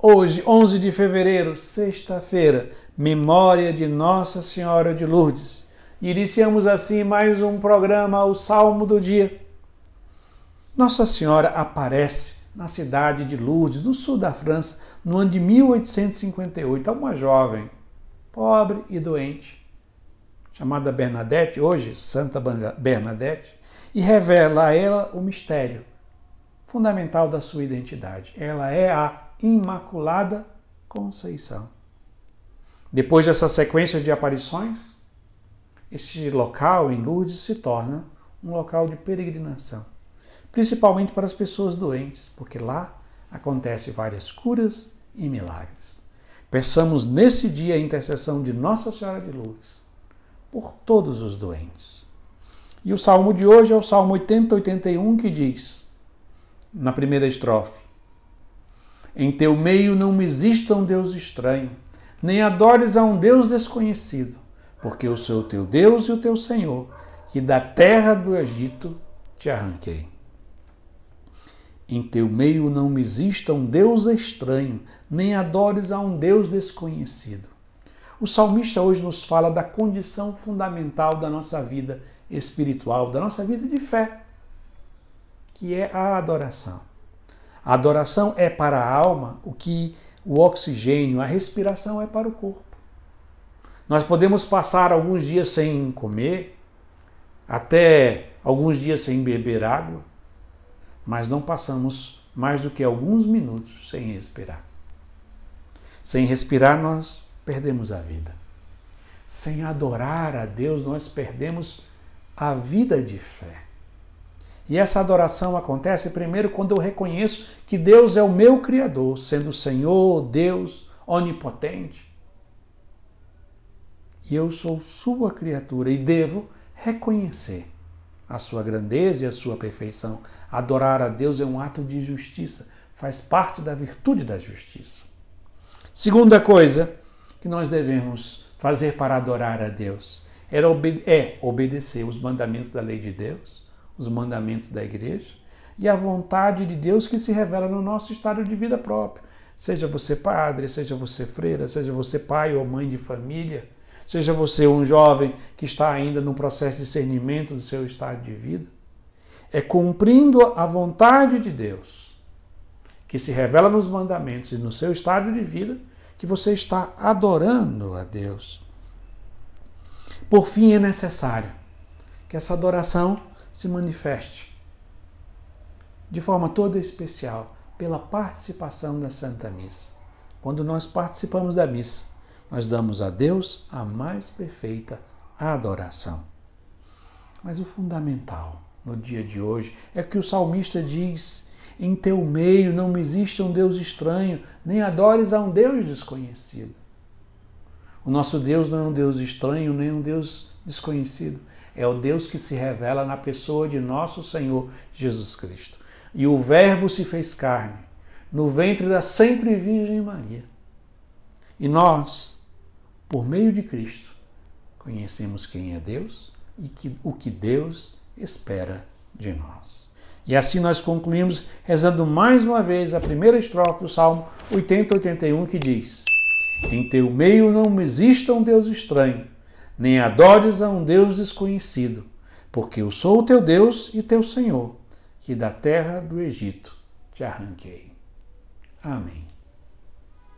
Hoje, 11 de fevereiro, sexta-feira, memória de Nossa Senhora de Lourdes. Iniciamos assim mais um programa, o Salmo do Dia. Nossa Senhora aparece na cidade de Lourdes, no sul da França, no ano de 1858, a uma jovem, pobre e doente, chamada Bernadette, hoje Santa Bernadette, e revela a ela o mistério fundamental da sua identidade. Ela é a Imaculada Conceição. Depois dessa sequência de aparições, este local em Lourdes se torna um local de peregrinação, principalmente para as pessoas doentes, porque lá acontecem várias curas e milagres. Peçamos nesse dia a intercessão de Nossa Senhora de Lourdes por todos os doentes. E o salmo de hoje é o Salmo 80, 81, que diz, na primeira estrofe: Em teu meio não exista um Deus estranho, nem adores a um Deus desconhecido, porque eu sou o teu Deus e o teu Senhor, que da terra do Egito te arranquei. Em teu meio não exista um Deus estranho, nem adores a um Deus desconhecido. O salmista hoje nos fala da condição fundamental da nossa vida espiritual, da nossa vida de fé, que é a adoração. A adoração é para a alma o que o oxigênio, a respiração é para o corpo. Nós podemos passar alguns dias sem comer, até alguns dias sem beber água, mas não passamos mais do que alguns minutos sem respirar. Sem respirar, nós perdemos a vida. Sem adorar a Deus, nós perdemos a vida de fé. E essa adoração acontece primeiro quando eu reconheço que Deus é o meu Criador, sendo o Senhor, Deus onipotente. E eu sou sua criatura e devo reconhecer a sua grandeza e a sua perfeição. Adorar a Deus é um ato de justiça, faz parte da virtude da justiça. Segunda coisa que nós devemos fazer para adorar a Deus é obedecer os mandamentos da lei de Deus os mandamentos da igreja e a vontade de Deus que se revela no nosso estado de vida próprio. Seja você padre, seja você freira, seja você pai ou mãe de família, seja você um jovem que está ainda no processo de discernimento do seu estado de vida. É cumprindo a vontade de Deus, que se revela nos mandamentos e no seu estado de vida, que você está adorando a Deus. Por fim, é necessário que essa adoração se manifeste de forma toda especial pela participação da Santa Missa. Quando nós participamos da missa, nós damos a Deus a mais perfeita adoração. Mas o fundamental no dia de hoje é que o salmista diz: Em teu meio não existe um Deus estranho, nem adores a um Deus desconhecido. O nosso Deus não é um Deus estranho, nem um Deus desconhecido é o Deus que se revela na pessoa de nosso Senhor Jesus Cristo. E o Verbo se fez carne no ventre da sempre Virgem Maria. E nós, por meio de Cristo, conhecemos quem é Deus e que, o que Deus espera de nós. E assim nós concluímos rezando mais uma vez a primeira estrofe do Salmo 80-81 que diz: Em teu meio não exista um Deus estranho nem adores a um Deus desconhecido, porque eu sou o teu Deus e teu Senhor, que da terra do Egito te arranquei. Amém.